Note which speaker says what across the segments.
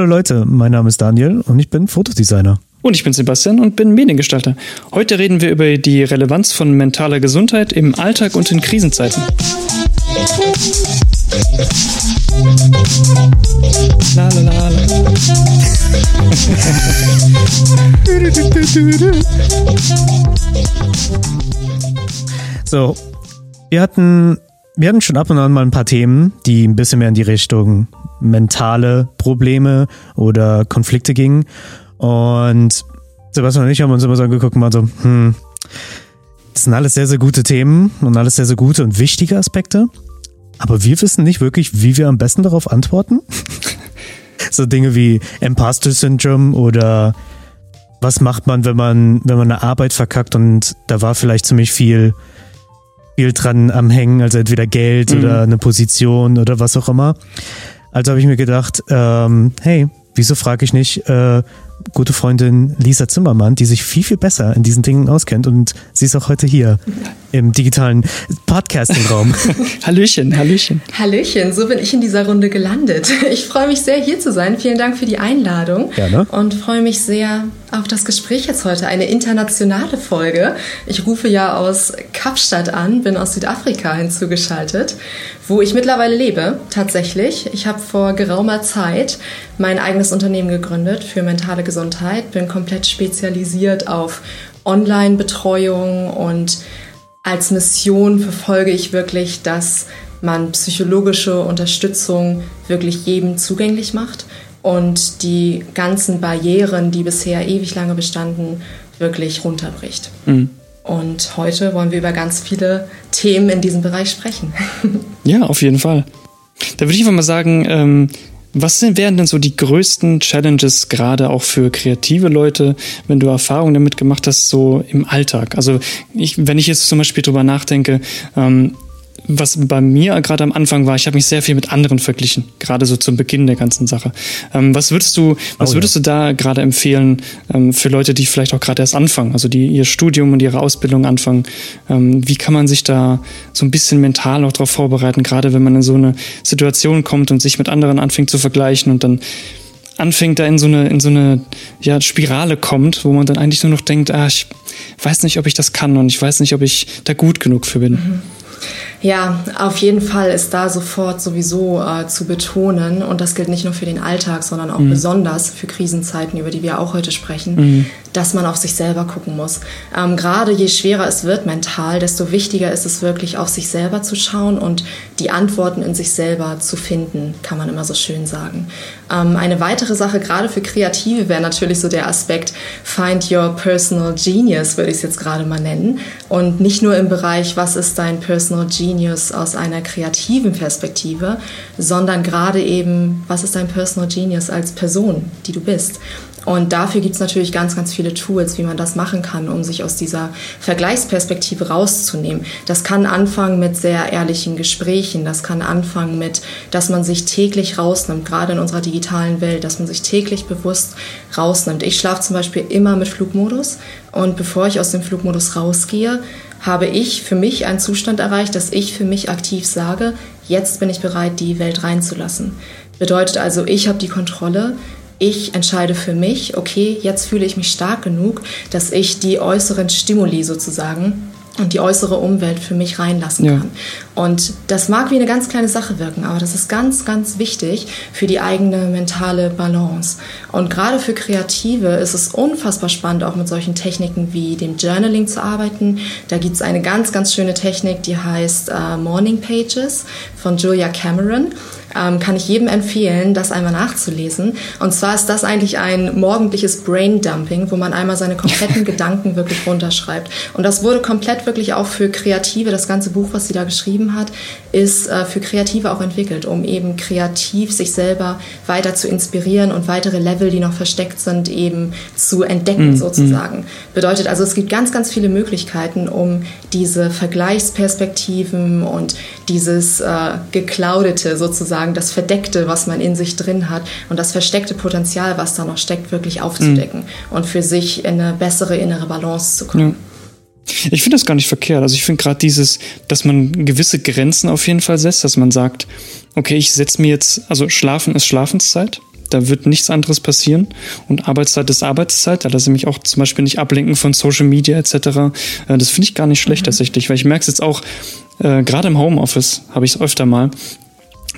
Speaker 1: Hallo Leute, mein Name ist Daniel und ich bin Fotodesigner.
Speaker 2: Und ich bin Sebastian und bin Mediengestalter. Heute reden wir über die Relevanz von mentaler Gesundheit im Alltag und in Krisenzeiten. La, la, la, la.
Speaker 1: So, wir hatten, wir hatten schon ab und an mal ein paar Themen, die ein bisschen mehr in die Richtung mentale Probleme oder Konflikte gingen. Und Sebastian und ich haben uns immer so angeguckt und waren so, hm, das sind alles sehr, sehr gute Themen und alles sehr, sehr gute und wichtige Aspekte. Aber wir wissen nicht wirklich, wie wir am besten darauf antworten. so Dinge wie Imposter Syndrome oder was macht man, wenn man, wenn man eine Arbeit verkackt und da war vielleicht ziemlich viel, viel dran am Hängen, also entweder Geld mhm. oder eine Position oder was auch immer. Also habe ich mir gedacht, ähm, hey, wieso frage ich nicht äh, gute Freundin Lisa Zimmermann, die sich viel, viel besser in diesen Dingen auskennt und sie ist auch heute hier im digitalen Podcasting-Raum.
Speaker 2: Hallöchen, Hallöchen.
Speaker 3: Hallöchen, so bin ich in dieser Runde gelandet. Ich freue mich sehr, hier zu sein. Vielen Dank für die Einladung.
Speaker 1: Gerne.
Speaker 3: Und freue mich sehr auf das Gespräch jetzt heute. Eine internationale Folge. Ich rufe ja aus Kapstadt an, bin aus Südafrika hinzugeschaltet, wo ich mittlerweile lebe, tatsächlich. Ich habe vor geraumer Zeit mein eigenes Unternehmen gegründet für mentale Gesundheit, bin komplett spezialisiert auf Online-Betreuung und als Mission verfolge ich wirklich, dass man psychologische Unterstützung wirklich jedem zugänglich macht und die ganzen Barrieren, die bisher ewig lange bestanden, wirklich runterbricht. Mhm. Und heute wollen wir über ganz viele Themen in diesem Bereich sprechen.
Speaker 2: Ja, auf jeden Fall. Da würde ich einfach mal sagen, ähm, was sind, wären denn so die größten Challenges, gerade auch für kreative Leute, wenn du Erfahrungen damit gemacht hast, so im Alltag? Also ich, wenn ich jetzt zum Beispiel drüber nachdenke, ähm, was bei mir gerade am Anfang war, ich habe mich sehr viel mit anderen verglichen, gerade so zum Beginn der ganzen Sache. Ähm, was würdest du, was oh, würdest ja. du da gerade empfehlen ähm, für Leute, die vielleicht auch gerade erst anfangen, also die ihr Studium und ihre Ausbildung anfangen? Ähm, wie kann man sich da so ein bisschen mental auch darauf vorbereiten, gerade wenn man in so eine Situation kommt und sich mit anderen anfängt zu vergleichen und dann anfängt, da in so eine, in so eine ja, Spirale kommt, wo man dann eigentlich nur noch denkt, ah, ich weiß nicht, ob ich das kann und ich weiß nicht, ob ich da gut genug für bin. Mhm.
Speaker 3: Ja, auf jeden Fall ist da sofort sowieso äh, zu betonen, und das gilt nicht nur für den Alltag, sondern auch mhm. besonders für Krisenzeiten, über die wir auch heute sprechen, mhm. dass man auf sich selber gucken muss. Ähm, Gerade je schwerer es wird mental, desto wichtiger ist es wirklich auf sich selber zu schauen und die Antworten in sich selber zu finden, kann man immer so schön sagen. Ähm, eine weitere Sache, gerade für Kreative, wäre natürlich so der Aspekt Find Your Personal Genius, würde ich es jetzt gerade mal nennen. Und nicht nur im Bereich, was ist dein Personal Genius, Genius aus einer kreativen Perspektive, sondern gerade eben, was ist dein Personal Genius als Person, die du bist. Und dafür gibt es natürlich ganz, ganz viele Tools, wie man das machen kann, um sich aus dieser Vergleichsperspektive rauszunehmen. Das kann anfangen mit sehr ehrlichen Gesprächen, das kann anfangen mit, dass man sich täglich rausnimmt, gerade in unserer digitalen Welt, dass man sich täglich bewusst rausnimmt. Ich schlafe zum Beispiel immer mit Flugmodus und bevor ich aus dem Flugmodus rausgehe, habe ich für mich einen Zustand erreicht, dass ich für mich aktiv sage, jetzt bin ich bereit, die Welt reinzulassen. Bedeutet also, ich habe die Kontrolle, ich entscheide für mich, okay, jetzt fühle ich mich stark genug, dass ich die äußeren Stimuli sozusagen und die äußere Umwelt für mich reinlassen ja. kann. Und das mag wie eine ganz kleine Sache wirken, aber das ist ganz, ganz wichtig für die eigene mentale Balance. Und gerade für Kreative ist es unfassbar spannend, auch mit solchen Techniken wie dem Journaling zu arbeiten. Da gibt es eine ganz, ganz schöne Technik, die heißt uh, Morning Pages von Julia Cameron ähm, kann ich jedem empfehlen, das einmal nachzulesen. Und zwar ist das eigentlich ein morgendliches Braindumping, wo man einmal seine kompletten Gedanken wirklich runterschreibt. Und das wurde komplett wirklich auch für Kreative, das ganze Buch, was sie da geschrieben hat, ist äh, für Kreative auch entwickelt, um eben kreativ sich selber weiter zu inspirieren und weitere Level, die noch versteckt sind, eben zu entdecken mm, sozusagen. Mm. Bedeutet also, es gibt ganz, ganz viele Möglichkeiten, um diese Vergleichsperspektiven und dieses äh, sozusagen sozusagen das Verdeckte, was man in sich drin hat und das versteckte Potenzial, was da noch steckt, wirklich aufzudecken mhm. und für sich in eine bessere innere Balance zu kommen.
Speaker 2: Ja. Ich finde das gar nicht verkehrt. Also ich finde gerade dieses, dass man gewisse Grenzen auf jeden Fall setzt, dass man sagt, okay, ich setze mir jetzt, also Schlafen ist Schlafenszeit. Da wird nichts anderes passieren. Und Arbeitszeit ist Arbeitszeit. Da lasse ich mich auch zum Beispiel nicht ablenken von Social Media etc. Äh, das finde ich gar nicht schlecht mhm. tatsächlich, weil ich merke es jetzt auch, äh, gerade im Homeoffice habe ich es öfter mal,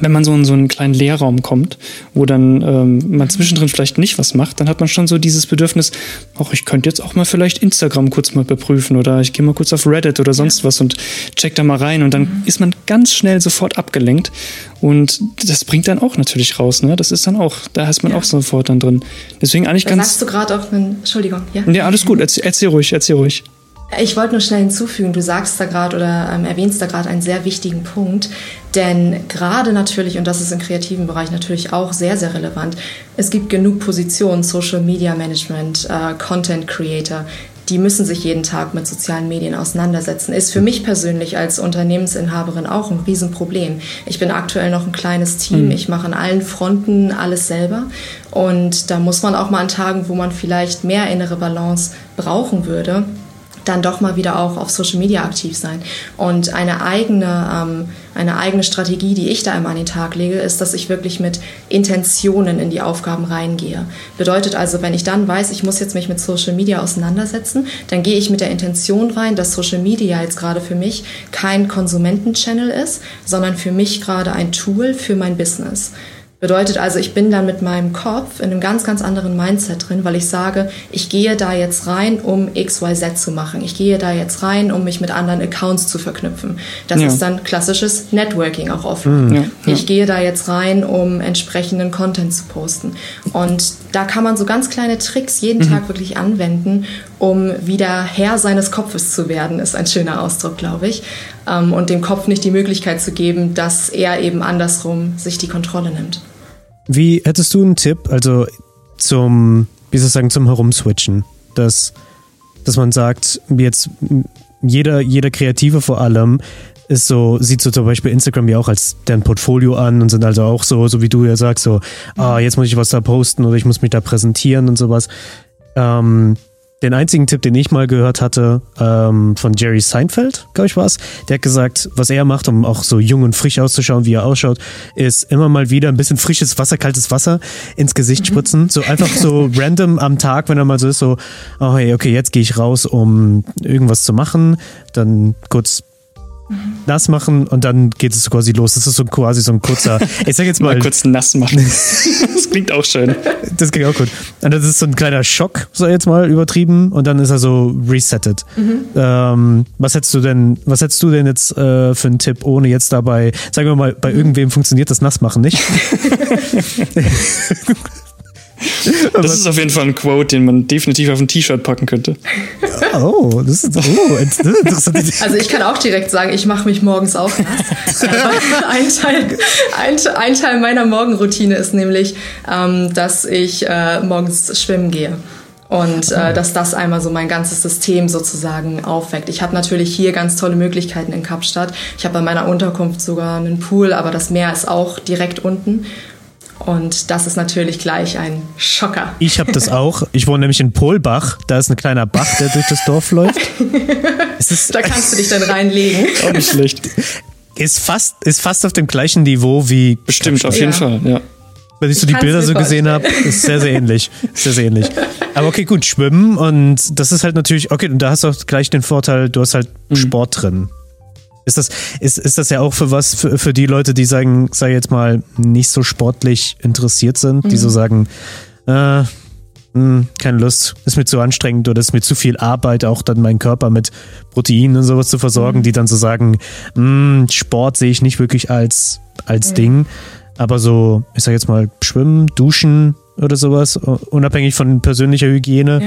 Speaker 2: wenn man so in so einen kleinen Leerraum kommt, wo dann ähm, man zwischendrin vielleicht nicht was macht, dann hat man schon so dieses Bedürfnis, ach, ich könnte jetzt auch mal vielleicht Instagram kurz mal beprüfen oder ich gehe mal kurz auf Reddit oder sonst ja. was und check da mal rein und dann mhm. ist man ganz schnell sofort abgelenkt und das bringt dann auch natürlich raus, ne? Das ist dann auch, da ist man ja. auch sofort dann drin. Deswegen eigentlich
Speaker 3: da
Speaker 2: ganz.
Speaker 3: Sagst du gerade auch einen, Entschuldigung,
Speaker 2: ja? Ja, alles gut, erzähl, erzähl ruhig, erzähl ruhig.
Speaker 3: Ich wollte nur schnell hinzufügen, du sagst da gerade oder ähm, erwähnst da gerade einen sehr wichtigen Punkt, denn gerade natürlich, und das ist im kreativen Bereich natürlich auch sehr, sehr relevant, es gibt genug Positionen, Social Media Management, äh, Content Creator, die müssen sich jeden Tag mit sozialen Medien auseinandersetzen. Ist für mich persönlich als Unternehmensinhaberin auch ein Riesenproblem. Ich bin aktuell noch ein kleines Team. Mhm. Ich mache an allen Fronten alles selber. Und da muss man auch mal an Tagen, wo man vielleicht mehr innere Balance brauchen würde, dann doch mal wieder auch auf Social Media aktiv sein. Und eine eigene, ähm, eine eigene Strategie, die ich da immer an den Tag lege, ist, dass ich wirklich mit Intentionen in die Aufgaben reingehe. Bedeutet also, wenn ich dann weiß, ich muss jetzt mich mit Social Media auseinandersetzen, dann gehe ich mit der Intention rein, dass Social Media jetzt gerade für mich kein Konsumentenchannel ist, sondern für mich gerade ein Tool für mein Business. Bedeutet also, ich bin dann mit meinem Kopf in einem ganz, ganz anderen Mindset drin, weil ich sage, ich gehe da jetzt rein, um XYZ zu machen. Ich gehe da jetzt rein, um mich mit anderen Accounts zu verknüpfen. Das ja. ist dann klassisches Networking auch oft. Mhm. Ja, ja. Ich gehe da jetzt rein, um entsprechenden Content zu posten. Und da kann man so ganz kleine Tricks jeden mhm. Tag wirklich anwenden, um wieder Herr seines Kopfes zu werden, ist ein schöner Ausdruck, glaube ich. Ähm, und dem Kopf nicht die Möglichkeit zu geben, dass er eben andersrum sich die Kontrolle nimmt.
Speaker 1: Wie hättest du einen Tipp, also zum, wie soll ich sagen, zum Herumswitchen? Dass, dass man sagt, jetzt jeder, jeder Kreative vor allem ist so, sieht so zum Beispiel Instagram ja auch als deren Portfolio an und sind also auch so, so wie du ja sagst, so, ah, jetzt muss ich was da posten oder ich muss mich da präsentieren und sowas. Ähm, den einzigen Tipp, den ich mal gehört hatte, ähm, von Jerry Seinfeld, glaube ich war es, der hat gesagt, was er macht, um auch so jung und frisch auszuschauen, wie er ausschaut, ist immer mal wieder ein bisschen frisches Wasser, kaltes Wasser ins Gesicht mhm. spritzen. So einfach so random am Tag, wenn er mal so ist, so, oh hey, okay, jetzt gehe ich raus, um irgendwas zu machen, dann kurz nass machen und dann geht es quasi los. Das ist so quasi so ein kurzer, ich sag jetzt mal.
Speaker 2: mal kurz nass machen. das klingt auch schön.
Speaker 1: Das klingt auch gut. Und das ist so ein kleiner Schock, so jetzt mal übertrieben, und dann ist er so resettet. Mhm. Ähm, was hättest du denn, was hättest du denn jetzt äh, für einen Tipp, ohne jetzt dabei, sagen wir mal, bei irgendwem funktioniert das Nassmachen nicht?
Speaker 2: Das ist auf jeden Fall ein Quote, den man definitiv auf ein T-Shirt packen könnte.
Speaker 1: Oh, das ist, oh,
Speaker 3: interessant. Also ich kann auch direkt sagen, ich mache mich morgens auf nass. ein, Teil, ein, ein, Teil meiner Morgenroutine ist nämlich, ähm, dass ich äh, morgens schwimmen gehe und äh, dass das einmal so mein ganzes System sozusagen aufweckt. Ich habe natürlich hier ganz tolle Möglichkeiten in Kapstadt. Ich habe bei meiner Unterkunft sogar einen Pool, aber das Meer ist auch direkt unten und das ist natürlich gleich ein Schocker.
Speaker 1: Ich habe das auch. Ich wohne nämlich in Polbach. Da ist ein kleiner Bach, der durch das Dorf läuft.
Speaker 3: da kannst du dich dann reinlegen.
Speaker 2: Auch nicht schlecht.
Speaker 1: Ist fast, ist fast auf dem gleichen Niveau wie.
Speaker 2: Bestimmt, auf jeden ja. Fall, ja.
Speaker 1: Wenn ich so die Bilder so gesehen habe, ist sehr, sehr ähnlich. Sehr, sehr ähnlich. Aber okay, gut, schwimmen und das ist halt natürlich, okay, und da hast du auch gleich den Vorteil, du hast halt mhm. Sport drin. Ist das, ist, ist das ja auch für was, für, für die Leute, die sagen, sag jetzt mal, nicht so sportlich interessiert sind, mhm. die so mhm. sagen, äh, mh, hm, keine Lust, ist mir zu anstrengend oder ist mir zu viel Arbeit, auch dann meinen Körper mit Proteinen und sowas zu versorgen, mhm. die dann so sagen, mh, hm, Sport sehe ich nicht wirklich als, als mhm. Ding. Aber so, ich sag jetzt mal, schwimmen, duschen oder sowas, unabhängig von persönlicher Hygiene,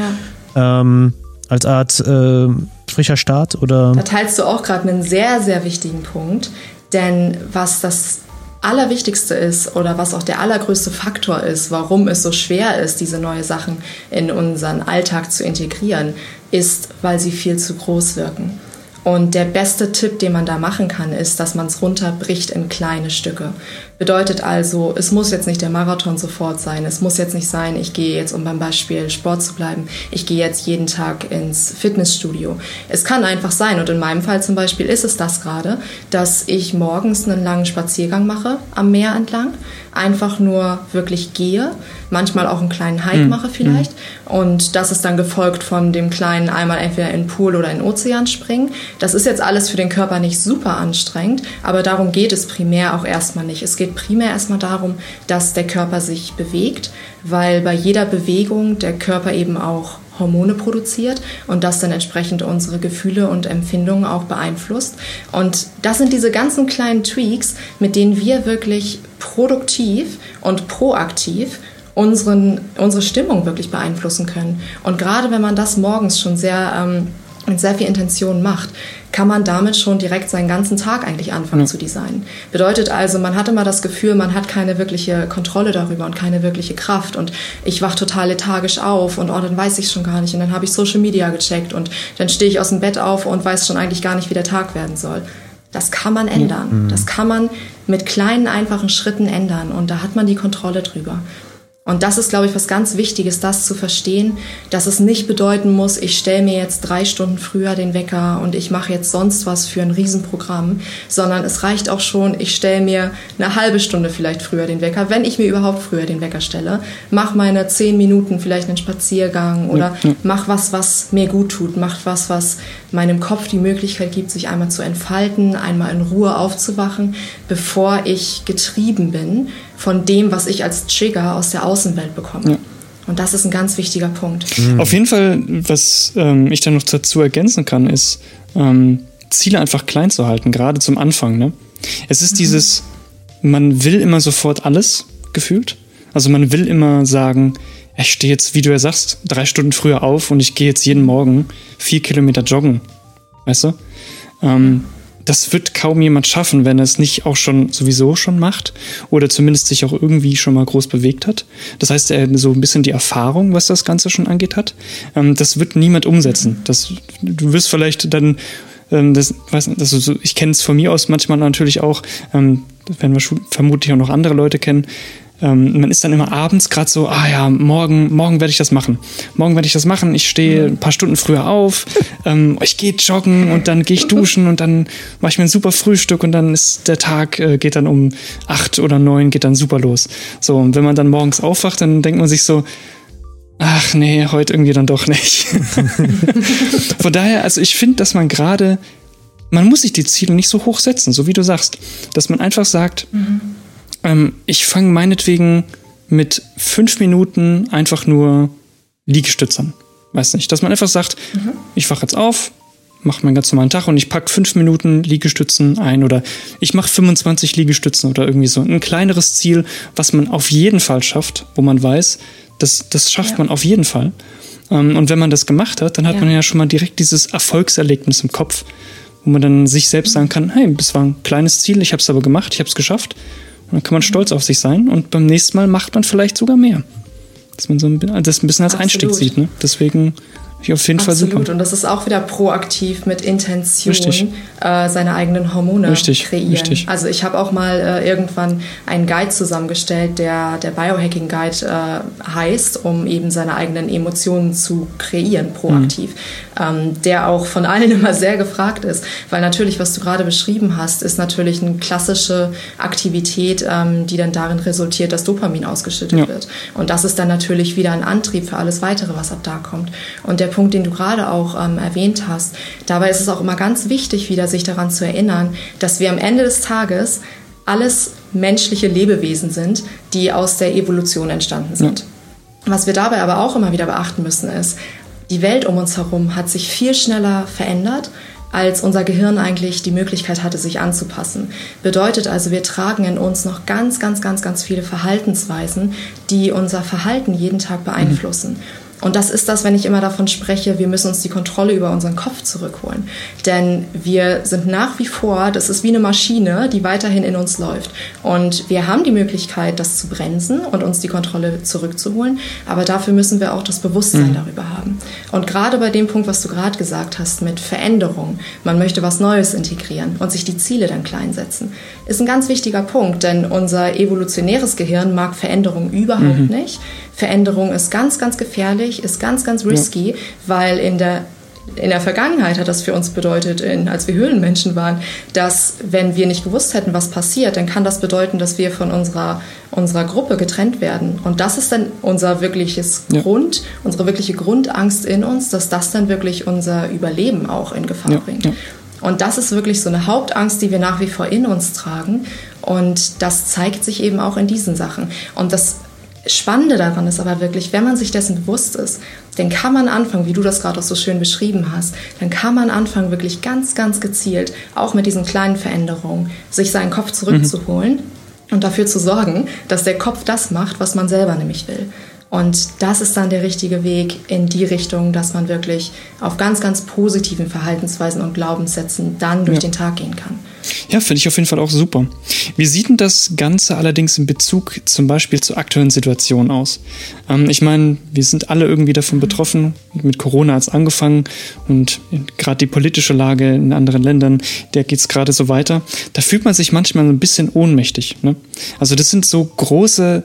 Speaker 1: ja. ähm, als Art äh, frischer Start oder?
Speaker 3: Da teilst du auch gerade einen sehr, sehr wichtigen Punkt. Denn was das Allerwichtigste ist oder was auch der allergrößte Faktor ist, warum es so schwer ist, diese neuen Sachen in unseren Alltag zu integrieren, ist, weil sie viel zu groß wirken. Und der beste Tipp, den man da machen kann, ist, dass man es runterbricht in kleine Stücke. Bedeutet also, es muss jetzt nicht der Marathon sofort sein. Es muss jetzt nicht sein, ich gehe jetzt, um beim Beispiel Sport zu bleiben, ich gehe jetzt jeden Tag ins Fitnessstudio. Es kann einfach sein, und in meinem Fall zum Beispiel ist es das gerade, dass ich morgens einen langen Spaziergang mache am Meer entlang, einfach nur wirklich gehe, manchmal auch einen kleinen Hike mhm. mache vielleicht. Und das ist dann gefolgt von dem kleinen einmal entweder in den Pool oder in den Ozean springen. Das ist jetzt alles für den Körper nicht super anstrengend, aber darum geht es primär auch erstmal nicht. Es geht geht primär erstmal darum, dass der Körper sich bewegt, weil bei jeder Bewegung der Körper eben auch Hormone produziert und das dann entsprechend unsere Gefühle und Empfindungen auch beeinflusst. Und das sind diese ganzen kleinen Tweaks, mit denen wir wirklich produktiv und proaktiv unseren, unsere Stimmung wirklich beeinflussen können. Und gerade wenn man das morgens schon sehr ähm, mit sehr viel Intention macht, kann man damit schon direkt seinen ganzen Tag eigentlich anfangen ja. zu designen. Bedeutet also, man hat immer das Gefühl, man hat keine wirkliche Kontrolle darüber und keine wirkliche Kraft und ich wach total lethargisch auf und oh, dann weiß ich schon gar nicht und dann habe ich Social Media gecheckt und dann stehe ich aus dem Bett auf und weiß schon eigentlich gar nicht, wie der Tag werden soll. Das kann man ändern. Mhm. Das kann man mit kleinen, einfachen Schritten ändern und da hat man die Kontrolle drüber. Und das ist, glaube ich, was ganz Wichtiges, das zu verstehen, dass es nicht bedeuten muss, ich stelle mir jetzt drei Stunden früher den Wecker und ich mache jetzt sonst was für ein Riesenprogramm, sondern es reicht auch schon, ich stelle mir eine halbe Stunde vielleicht früher den Wecker, wenn ich mir überhaupt früher den Wecker stelle, mach meine zehn Minuten vielleicht einen Spaziergang oder ja. mach was, was mir gut tut, mach was, was meinem Kopf die Möglichkeit gibt, sich einmal zu entfalten, einmal in Ruhe aufzuwachen, bevor ich getrieben bin von dem, was ich als Trigger aus der Außenwelt bekomme. Ja. Und das ist ein ganz wichtiger Punkt.
Speaker 2: Mhm. Auf jeden Fall, was ähm, ich da noch dazu ergänzen kann, ist, ähm, Ziele einfach klein zu halten, gerade zum Anfang. Ne? Es ist mhm. dieses, man will immer sofort alles gefühlt. Also man will immer sagen, ich stehe jetzt, wie du ja sagst, drei Stunden früher auf und ich gehe jetzt jeden Morgen vier Kilometer joggen. Weißt du? Ähm, das wird kaum jemand schaffen, wenn er es nicht auch schon sowieso schon macht oder zumindest sich auch irgendwie schon mal groß bewegt hat. Das heißt, er so ein bisschen die Erfahrung, was das Ganze schon angeht, hat. Ähm, das wird niemand umsetzen. Das, du wirst vielleicht dann, ähm, das, weiß, das, ich kenne es von mir aus manchmal natürlich auch, ähm, werden wir vermutlich auch noch andere Leute kennen, ähm, man ist dann immer abends gerade so, ah ja, morgen, morgen werde ich das machen. Morgen werde ich das machen. Ich stehe ein paar Stunden früher auf, ähm, ich gehe joggen und dann gehe ich duschen und dann mache ich mir ein super Frühstück und dann ist der Tag, äh, geht dann um acht oder neun, geht dann super los. So, und wenn man dann morgens aufwacht, dann denkt man sich so, ach nee, heute irgendwie dann doch nicht. Von daher, also ich finde, dass man gerade, man muss sich die Ziele nicht so hoch setzen, so wie du sagst, dass man einfach sagt, mhm ähm, ich fange meinetwegen mit fünf Minuten einfach nur Liegestützern. Weiß nicht, dass man einfach sagt, mhm. ich wache jetzt auf, mache meinen ganz normalen Tag und ich packe fünf Minuten Liegestützen ein oder ich mache 25 Liegestützen oder irgendwie so. Ein kleineres Ziel, was man auf jeden Fall schafft, wo man weiß, das, das schafft ja. man auf jeden Fall. Ähm, und wenn man das gemacht hat, dann hat ja. man ja schon mal direkt dieses Erfolgserlebnis im Kopf, wo man dann sich selbst sagen kann, hey, das war ein kleines Ziel, ich habe es aber gemacht, ich habe es geschafft dann kann man stolz auf sich sein und beim nächsten Mal macht man vielleicht sogar mehr. Dass man so ein, das ein bisschen als Absolut. Einstieg sieht. Ne? Deswegen ich auf jeden
Speaker 3: Absolut.
Speaker 2: Fall super.
Speaker 3: Und das ist auch wieder proaktiv mit Intention äh, seine eigenen Hormone richtig. kreieren. Richtig. Also ich habe auch mal äh, irgendwann einen Guide zusammengestellt, der der Biohacking Guide äh, heißt, um eben seine eigenen Emotionen zu kreieren, proaktiv. Mhm. Ähm, der auch von allen immer sehr gefragt ist, weil natürlich, was du gerade beschrieben hast, ist natürlich eine klassische Aktivität, ähm, die dann darin resultiert, dass Dopamin ausgeschüttet ja. wird. Und das ist dann natürlich wieder ein Antrieb für alles weitere, was ab da kommt. Und der Punkt, den du gerade auch ähm, erwähnt hast. Dabei ist es auch immer ganz wichtig, wieder sich daran zu erinnern, dass wir am Ende des Tages alles menschliche Lebewesen sind, die aus der Evolution entstanden sind. Ja. Was wir dabei aber auch immer wieder beachten müssen, ist, die Welt um uns herum hat sich viel schneller verändert, als unser Gehirn eigentlich die Möglichkeit hatte, sich anzupassen. Bedeutet also, wir tragen in uns noch ganz, ganz, ganz, ganz viele Verhaltensweisen, die unser Verhalten jeden Tag beeinflussen. Mhm. Und das ist das, wenn ich immer davon spreche, wir müssen uns die Kontrolle über unseren Kopf zurückholen. Denn wir sind nach wie vor, das ist wie eine Maschine, die weiterhin in uns läuft. Und wir haben die Möglichkeit, das zu bremsen und uns die Kontrolle zurückzuholen. Aber dafür müssen wir auch das Bewusstsein mhm. darüber haben. Und gerade bei dem Punkt, was du gerade gesagt hast, mit Veränderung, man möchte was Neues integrieren und sich die Ziele dann klein setzen, ist ein ganz wichtiger Punkt. Denn unser evolutionäres Gehirn mag Veränderung überhaupt mhm. nicht. Veränderung ist ganz, ganz gefährlich, ist ganz, ganz risky, ja. weil in der in der Vergangenheit hat das für uns bedeutet, in, als wir Höhlenmenschen waren, dass wenn wir nicht gewusst hätten, was passiert, dann kann das bedeuten, dass wir von unserer, unserer Gruppe getrennt werden. Und das ist dann unser wirkliches ja. Grund, unsere wirkliche Grundangst in uns, dass das dann wirklich unser Überleben auch in Gefahr ja. bringt. Und das ist wirklich so eine Hauptangst, die wir nach wie vor in uns tragen. Und das zeigt sich eben auch in diesen Sachen. Und das Spannende daran ist aber wirklich, wenn man sich dessen bewusst ist, dann kann man anfangen, wie du das gerade auch so schön beschrieben hast, dann kann man anfangen, wirklich ganz, ganz gezielt, auch mit diesen kleinen Veränderungen, sich seinen Kopf zurückzuholen mhm. und dafür zu sorgen, dass der Kopf das macht, was man selber nämlich will. Und das ist dann der richtige Weg in die Richtung, dass man wirklich auf ganz, ganz positiven Verhaltensweisen und Glaubenssätzen dann durch ja. den Tag gehen kann.
Speaker 2: Ja, finde ich auf jeden Fall auch super. Wie sieht denn das Ganze allerdings in Bezug zum Beispiel zur aktuellen Situation aus? Ähm, ich meine, wir sind alle irgendwie davon betroffen. Mit Corona hat es angefangen und gerade die politische Lage in anderen Ländern, der geht es gerade so weiter. Da fühlt man sich manchmal ein bisschen ohnmächtig. Ne? Also das sind so große,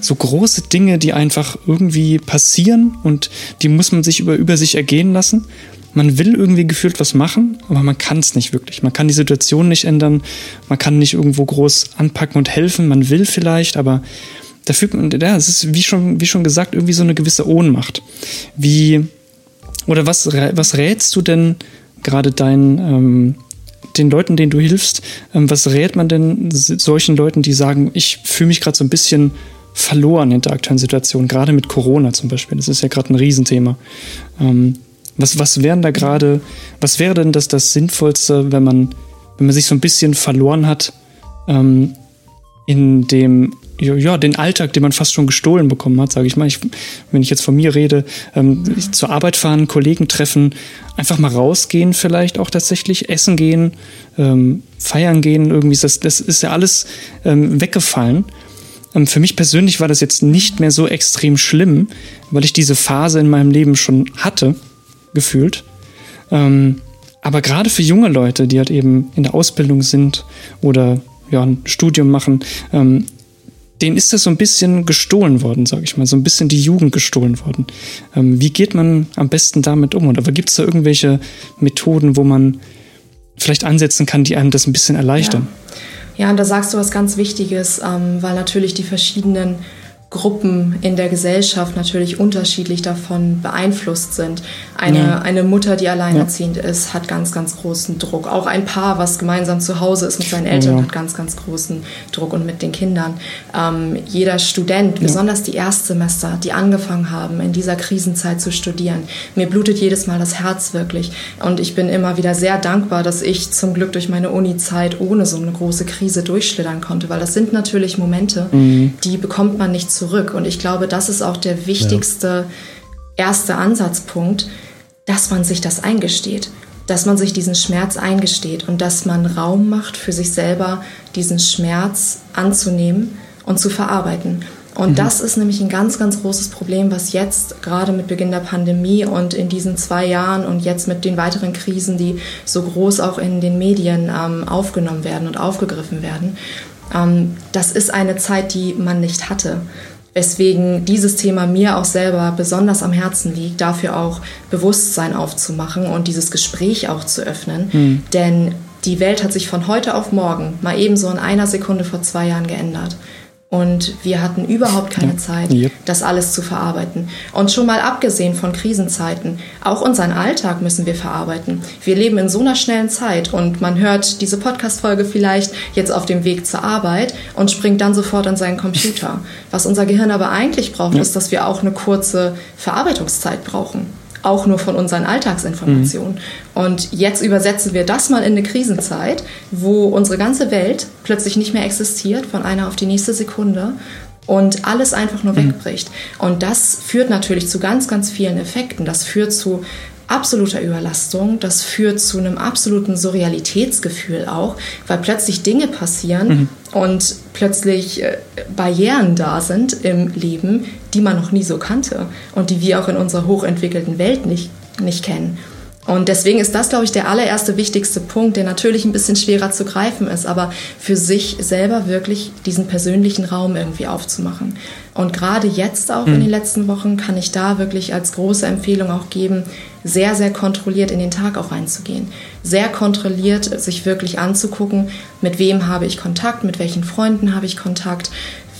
Speaker 2: so große Dinge, die einfach irgendwie passieren und die muss man sich über, über sich ergehen lassen man will irgendwie gefühlt was machen, aber man kann es nicht wirklich. Man kann die Situation nicht ändern, man kann nicht irgendwo groß anpacken und helfen, man will vielleicht, aber da fühlt man, ja, es ist wie schon, wie schon gesagt, irgendwie so eine gewisse Ohnmacht. Wie, oder was, was rätst du denn gerade deinen, ähm, den Leuten, denen du hilfst, ähm, was rät man denn solchen Leuten, die sagen, ich fühle mich gerade so ein bisschen verloren in der aktuellen Situation, gerade mit Corona zum Beispiel. Das ist ja gerade ein Riesenthema. Ähm, was, was wären da gerade, was wäre denn das, das Sinnvollste, wenn man, wenn man sich so ein bisschen verloren hat ähm, in dem, ja, den Alltag, den man fast schon gestohlen bekommen hat, sage ich mal. Ich, wenn ich jetzt von mir rede, ähm, zur Arbeit fahren, Kollegen treffen, einfach mal rausgehen vielleicht auch tatsächlich, essen gehen, ähm, feiern gehen, irgendwie das, das ist ja alles ähm, weggefallen. Ähm, für mich persönlich war das jetzt nicht mehr so extrem schlimm, weil ich diese Phase in meinem Leben schon hatte gefühlt. Ähm, aber gerade für junge Leute, die halt eben in der Ausbildung sind oder ja, ein Studium machen, ähm, denen ist das so ein bisschen gestohlen worden, sage ich mal, so ein bisschen die Jugend gestohlen worden. Ähm, wie geht man am besten damit um? Oder gibt es da irgendwelche Methoden, wo man vielleicht ansetzen kann, die einem das ein bisschen erleichtern?
Speaker 3: Ja, ja und da sagst du was ganz Wichtiges, ähm, weil natürlich die verschiedenen Gruppen in der Gesellschaft natürlich unterschiedlich davon beeinflusst sind. Eine, ja. eine Mutter, die alleinerziehend ja. ist, hat ganz, ganz großen Druck. Auch ein Paar, was gemeinsam zu Hause ist mit seinen Eltern, ja. hat ganz, ganz großen Druck und mit den Kindern. Ähm, jeder Student, besonders die Erstsemester, die angefangen haben, in dieser Krisenzeit zu studieren, mir blutet jedes Mal das Herz wirklich. Und ich bin immer wieder sehr dankbar, dass ich zum Glück durch meine Uni-Zeit ohne so eine große Krise durchschlittern konnte, weil das sind natürlich Momente, mhm. die bekommt man nicht zu zurück. Und ich glaube, das ist auch der wichtigste ja. erste Ansatzpunkt, dass man sich das eingesteht. Dass man sich diesen Schmerz eingesteht und dass man Raum macht für sich selber, diesen Schmerz anzunehmen und zu verarbeiten. Und mhm. das ist nämlich ein ganz, ganz großes Problem, was jetzt gerade mit Beginn der Pandemie und in diesen zwei Jahren und jetzt mit den weiteren Krisen, die so groß auch in den Medien ähm, aufgenommen werden und aufgegriffen werden, ähm, das ist eine Zeit, die man nicht hatte weswegen dieses Thema mir auch selber besonders am Herzen liegt, dafür auch Bewusstsein aufzumachen und dieses Gespräch auch zu öffnen. Mhm. Denn die Welt hat sich von heute auf morgen mal ebenso in einer Sekunde vor zwei Jahren geändert. Und wir hatten überhaupt keine Zeit, yep. das alles zu verarbeiten. Und schon mal abgesehen von Krisenzeiten, auch unseren Alltag müssen wir verarbeiten. Wir leben in so einer schnellen Zeit und man hört diese Podcast-Folge vielleicht jetzt auf dem Weg zur Arbeit und springt dann sofort an seinen Computer. Was unser Gehirn aber eigentlich braucht, ja. ist, dass wir auch eine kurze Verarbeitungszeit brauchen auch nur von unseren Alltagsinformationen. Mhm. Und jetzt übersetzen wir das mal in eine Krisenzeit, wo unsere ganze Welt plötzlich nicht mehr existiert, von einer auf die nächste Sekunde. und alles einfach nur mhm. wegbricht. Und das führt natürlich zu ganz, ganz vielen Effekten. Das führt zu absoluter Überlastung, das führt zu einem absoluten Surrealitätsgefühl auch, weil plötzlich Dinge passieren mhm. Und plötzlich äh, Barrieren da sind im Leben, die man noch nie so kannte und die wir auch in unserer hochentwickelten Welt nicht, nicht kennen. Und deswegen ist das, glaube ich, der allererste wichtigste Punkt, der natürlich ein bisschen schwerer zu greifen ist, aber für sich selber wirklich diesen persönlichen Raum irgendwie aufzumachen. Und gerade jetzt auch mhm. in den letzten Wochen kann ich da wirklich als große Empfehlung auch geben, sehr, sehr kontrolliert in den Tag auch reinzugehen. Sehr kontrolliert sich wirklich anzugucken, mit wem habe ich Kontakt, mit welchen Freunden habe ich Kontakt,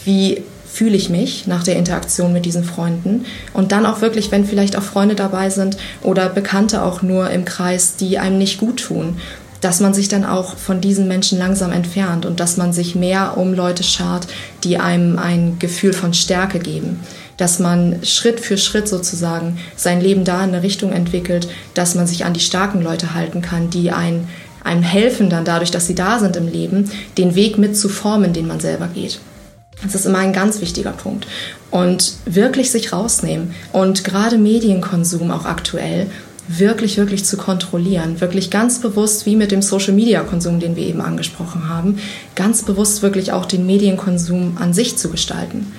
Speaker 3: wie fühle ich mich nach der Interaktion mit diesen Freunden und dann auch wirklich, wenn vielleicht auch Freunde dabei sind oder Bekannte auch nur im Kreis, die einem nicht gut tun, dass man sich dann auch von diesen Menschen langsam entfernt und dass man sich mehr um Leute schart, die einem ein Gefühl von Stärke geben. Dass man Schritt für Schritt sozusagen sein Leben da in eine Richtung entwickelt, dass man sich an die starken Leute halten kann, die einen, einem helfen dann dadurch, dass sie da sind im Leben, den Weg mit zu formen, den man selber geht. Das ist immer ein ganz wichtiger Punkt. Und wirklich sich rausnehmen und gerade Medienkonsum auch aktuell wirklich, wirklich zu kontrollieren. Wirklich ganz bewusst, wie mit dem Social-Media-Konsum, den wir eben angesprochen haben, ganz bewusst wirklich auch den Medienkonsum an sich zu gestalten.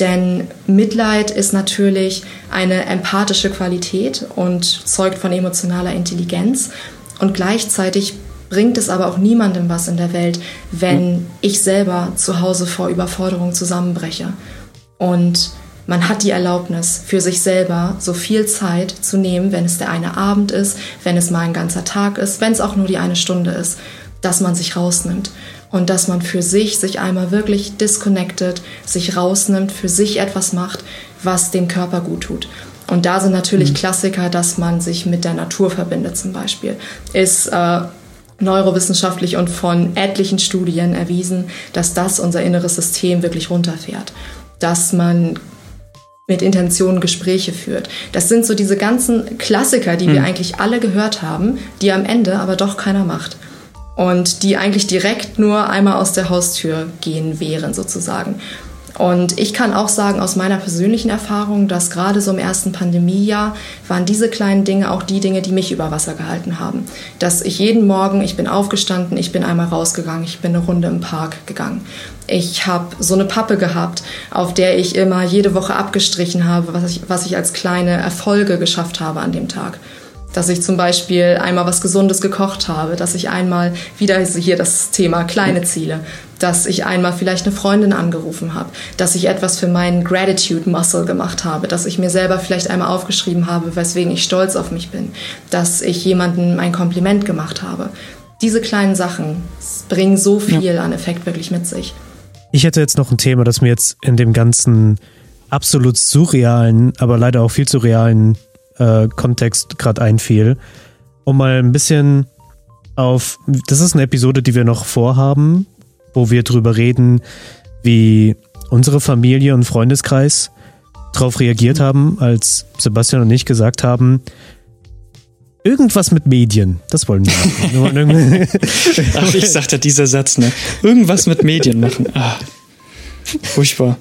Speaker 3: Denn Mitleid ist natürlich eine empathische Qualität und zeugt von emotionaler Intelligenz. Und gleichzeitig bringt es aber auch niemandem was in der Welt, wenn ich selber zu Hause vor Überforderung zusammenbreche. Und man hat die Erlaubnis, für sich selber so viel Zeit zu nehmen, wenn es der eine Abend ist, wenn es mal ein ganzer Tag ist, wenn es auch nur die eine Stunde ist, dass man sich rausnimmt und dass man für sich sich einmal wirklich disconnected, sich rausnimmt, für sich etwas macht, was dem Körper gut tut. Und da sind natürlich mhm. Klassiker, dass man sich mit der Natur verbindet zum Beispiel. Ist äh, neurowissenschaftlich und von etlichen Studien erwiesen, dass das unser inneres System wirklich runterfährt. Dass man mit Intentionen Gespräche führt. Das sind so diese ganzen Klassiker, die mhm. wir eigentlich alle gehört haben, die am Ende aber doch keiner macht. Und die eigentlich direkt nur einmal aus der Haustür gehen wären, sozusagen. Und ich kann auch sagen aus meiner persönlichen Erfahrung, dass gerade so im ersten Pandemiejahr waren diese kleinen Dinge auch die Dinge, die mich über Wasser gehalten haben. Dass ich jeden Morgen, ich bin aufgestanden, ich bin einmal rausgegangen, ich bin eine Runde im Park gegangen. Ich habe so eine Pappe gehabt, auf der ich immer jede Woche abgestrichen habe, was ich, was ich als kleine Erfolge geschafft habe an dem Tag dass ich zum Beispiel einmal was Gesundes gekocht habe, dass ich einmal wieder hier das Thema kleine Ziele, dass ich einmal vielleicht eine Freundin angerufen habe, dass ich etwas für meinen Gratitude Muscle gemacht habe, dass ich mir selber vielleicht einmal aufgeschrieben habe, weswegen ich stolz auf mich bin, dass ich jemandem ein Kompliment gemacht habe. Diese kleinen Sachen bringen so viel ja. an Effekt wirklich mit sich.
Speaker 1: Ich hätte jetzt noch ein Thema, das mir jetzt in dem ganzen absolut surrealen, aber leider auch viel zu realen äh, Kontext gerade einfiel, um mal ein bisschen auf, das ist eine Episode, die wir noch vorhaben, wo wir drüber reden, wie unsere Familie und Freundeskreis darauf reagiert haben, als Sebastian und ich gesagt haben, irgendwas mit Medien, das wollen wir
Speaker 2: machen. Ach, ich sagte dieser Satz, ne? Irgendwas mit Medien machen. Ah, furchtbar.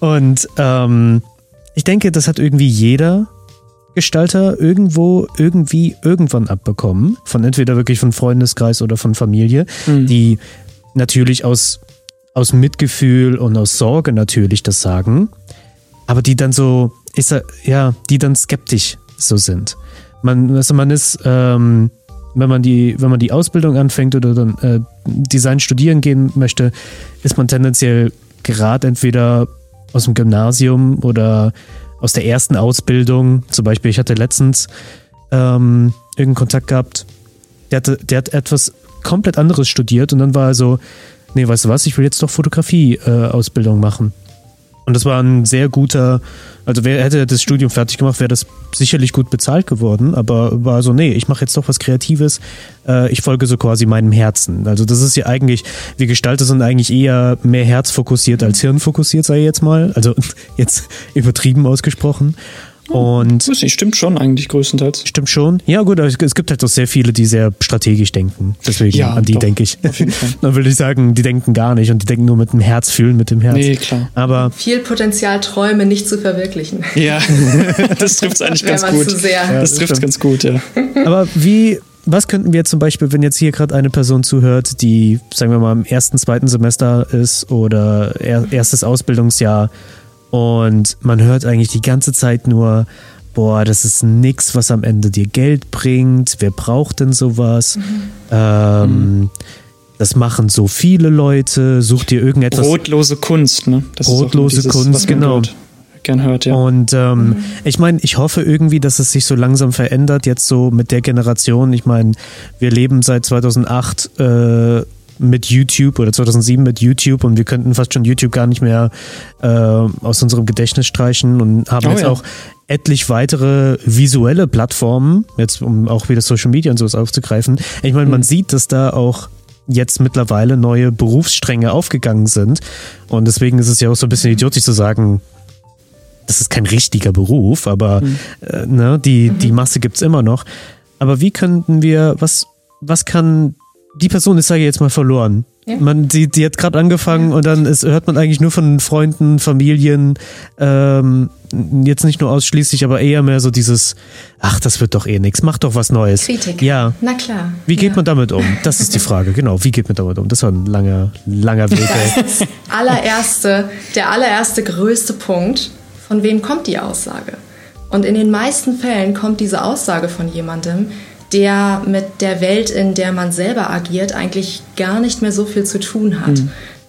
Speaker 1: Und ähm, ich denke, das hat irgendwie jeder Gestalter irgendwo, irgendwie, irgendwann abbekommen. Von entweder wirklich von Freundeskreis oder von Familie, mhm. die natürlich aus, aus Mitgefühl und aus Sorge natürlich das sagen, aber die dann so, ist ja, die dann skeptisch so sind. Man, also man ist, ähm, wenn man die, wenn man die Ausbildung anfängt oder dann äh, Design studieren gehen möchte, ist man tendenziell gerade entweder aus dem Gymnasium oder aus der ersten Ausbildung. Zum Beispiel, ich hatte letztens ähm, irgendeinen Kontakt gehabt, der, hatte, der hat etwas komplett anderes studiert und dann war er so, nee, weißt du was, ich will jetzt doch Fotografie-Ausbildung äh, machen. Und das war ein sehr guter, also wer hätte das Studium fertig gemacht, wäre das sicherlich gut bezahlt geworden, aber war so, nee, ich mache jetzt doch was Kreatives, äh, ich folge so quasi meinem Herzen. Also das ist ja eigentlich, wir Gestalter sind eigentlich eher mehr herzfokussiert als hirnfokussiert, sei jetzt mal, also jetzt übertrieben ausgesprochen. Und
Speaker 2: das nicht, stimmt schon eigentlich größtenteils.
Speaker 1: Stimmt schon. Ja, gut, aber es gibt halt auch sehr viele, die sehr strategisch denken. Deswegen
Speaker 2: Ja,
Speaker 1: an die
Speaker 2: doch,
Speaker 1: denke ich.
Speaker 2: auf jeden Fall.
Speaker 1: Dann würde ich sagen, die denken gar nicht und die denken nur mit dem Herz, fühlen mit dem Herz.
Speaker 2: Nee, klar.
Speaker 1: Aber
Speaker 3: Viel Potenzial, Träume nicht zu verwirklichen.
Speaker 2: Ja, das trifft es eigentlich ganz
Speaker 3: man
Speaker 2: gut.
Speaker 3: zu sehr.
Speaker 2: das
Speaker 1: das
Speaker 2: trifft es ganz gut, ja.
Speaker 1: Aber wie, was könnten wir zum Beispiel, wenn jetzt hier gerade eine Person zuhört, die, sagen wir mal, im ersten, zweiten Semester ist oder er, erstes Ausbildungsjahr und man hört eigentlich die ganze Zeit nur, boah, das ist nix, was am Ende dir Geld bringt, wer braucht denn sowas? Ähm, Das machen so viele Leute, such dir irgendetwas.
Speaker 2: Brotlose Kunst, ne? Das
Speaker 1: Brotlose
Speaker 2: dieses,
Speaker 1: Kunst, genau.
Speaker 2: Hört, gern hört, ja.
Speaker 1: Und ähm, ich meine, ich hoffe irgendwie, dass es sich so langsam verändert, jetzt so mit der Generation. Ich meine, wir leben seit 2008 äh, mit YouTube oder 2007 mit YouTube und wir könnten fast schon YouTube gar nicht mehr äh, aus unserem Gedächtnis streichen und haben
Speaker 2: Oh
Speaker 1: jetzt
Speaker 2: ja.
Speaker 1: auch etlich weitere visuelle Plattformen, jetzt um auch wieder Social Media und sowas aufzugreifen. Ich meine, man sieht, dass da auch jetzt mittlerweile neue Berufsstränge aufgegangen sind und deswegen ist es ja auch so ein bisschen idiotisch zu sagen, das ist kein richtiger Beruf, aber äh, ne, die, die Masse gibt's immer noch. Aber wie könnten wir, was, was kann, die Person ist, sage ich jetzt mal, verloren.
Speaker 3: Ja.
Speaker 1: Man, die, die hat gerade angefangen und dann ist, hört man eigentlich nur von Freunden, Familien, ähm, jetzt nicht nur ausschließlich, aber eher mehr so dieses, ach, das wird doch eh nix, mach doch was Neues.
Speaker 3: Kritik.
Speaker 1: Ja.
Speaker 3: Na klar.
Speaker 1: Wie geht
Speaker 3: ja.
Speaker 1: man damit um? Das ist die Frage, genau. Wie geht man damit um? Das war ein langer, langer Weg.
Speaker 3: Allererste, der allererste größte Punkt, von wem kommt die Aussage? Und in den meisten Fällen kommt diese Aussage von jemandem, der mit der Welt, in der man selber agiert, eigentlich gar nicht mehr so viel zu tun hat.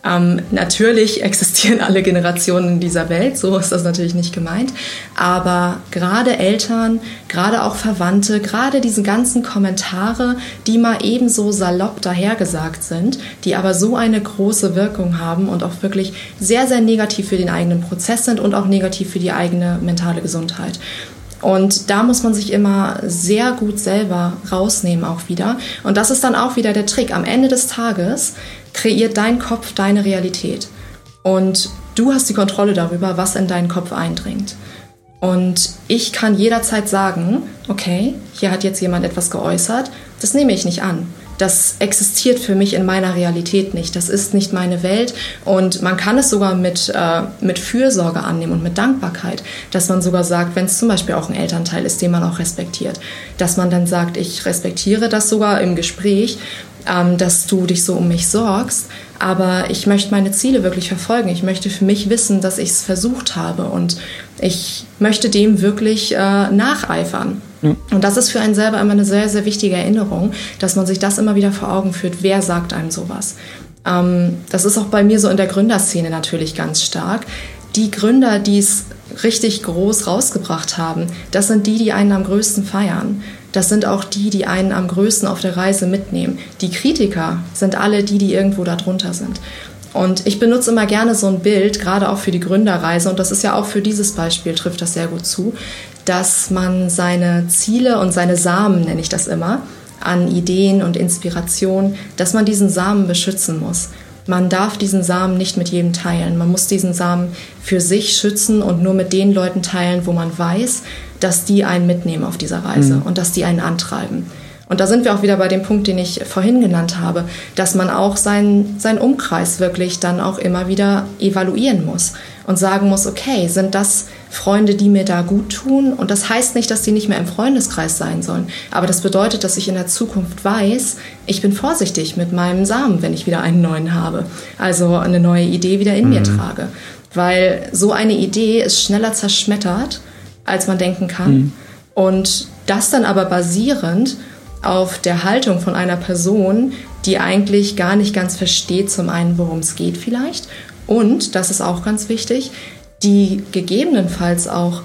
Speaker 3: Ähm, natürlich existieren alle Generationen in dieser Welt, so ist das natürlich nicht gemeint. Aber gerade Eltern, gerade auch Verwandte, gerade diese ganzen Kommentare, die mal ebenso salopp dahergesagt sind, die aber so eine große Wirkung haben und auch wirklich sehr, sehr negativ für den eigenen Prozess sind und auch negativ für die eigene mentale Gesundheit. Und da muss man sich immer sehr gut selber rausnehmen auch wieder. Und das ist dann auch wieder der Trick. Am Ende des Tages kreiert dein Kopf deine Realität. Und du hast die Kontrolle darüber, was in deinen Kopf eindringt. Und ich kann jederzeit sagen, okay, hier hat jetzt jemand etwas geäußert, das nehme ich nicht an. Das existiert für mich in meiner Realität nicht. Das ist nicht meine Welt. Und man kann es sogar mit, äh, mit Fürsorge annehmen und mit Dankbarkeit, dass man sogar sagt, wenn es zum Beispiel auch ein Elternteil ist, den man auch respektiert, dass man dann sagt, ich respektiere das sogar im Gespräch, ähm, dass du dich so um mich sorgst, aber ich möchte meine Ziele wirklich verfolgen. Ich möchte für mich wissen, dass ich es versucht habe und ich möchte dem wirklich äh, nacheifern. Und das ist für einen selber immer eine sehr, sehr wichtige Erinnerung, dass man sich das immer wieder vor Augen führt. Wer sagt einem sowas? Ähm, das ist auch bei mir so in der Gründerszene natürlich ganz stark. Die Gründer, die es richtig groß rausgebracht haben, das sind die, die einen am größten feiern. Das sind auch die, die einen am größten auf der Reise mitnehmen. Die Kritiker sind alle die, die irgendwo darunter sind. Und ich benutze immer gerne so ein Bild, gerade auch für die Gründerreise, und das ist ja auch für dieses Beispiel, trifft das sehr gut zu, dass man seine Ziele und seine Samen, nenne ich das immer, an Ideen und Inspiration, dass man diesen Samen beschützen muss. Man darf diesen Samen nicht mit jedem teilen. Man muss diesen Samen für sich schützen und nur mit den Leuten teilen, wo man weiß, dass die einen mitnehmen auf dieser Reise und dass die einen antreiben. Und da sind wir auch wieder bei dem Punkt, den ich vorhin genannt habe, dass man auch seinen, seinen Umkreis wirklich dann auch immer wieder evaluieren muss und sagen muss, okay, sind das Freunde, die mir da gut tun? Und das heißt nicht, dass die nicht mehr im Freundeskreis sein sollen. Aber das bedeutet, dass ich in der Zukunft weiß, ich bin vorsichtig mit meinem Samen, wenn ich wieder einen neuen habe. Also eine neue Idee wieder in mir trage. Weil so eine Idee ist schneller zerschmettert, als man denken kann. Und das dann aber basierend auf der Haltung von einer Person, die eigentlich gar nicht ganz versteht, zum einen, worum es geht vielleicht. Und, das ist auch ganz wichtig, die gegebenenfalls auch